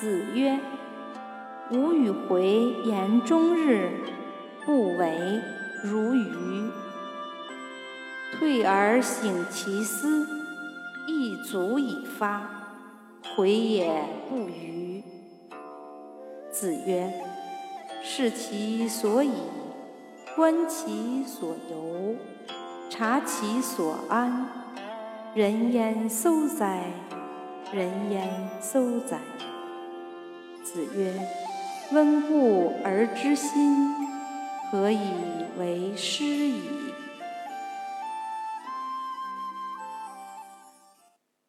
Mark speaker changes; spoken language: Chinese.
Speaker 1: 子曰：“吾与回言终日，不为如愚。退而省其思，亦足以发。回也不愚。”子曰：“视其所以，观其所由，察其所安。人焉廋哉？人焉廋哉？”子曰：“温故而知新，何以为师？”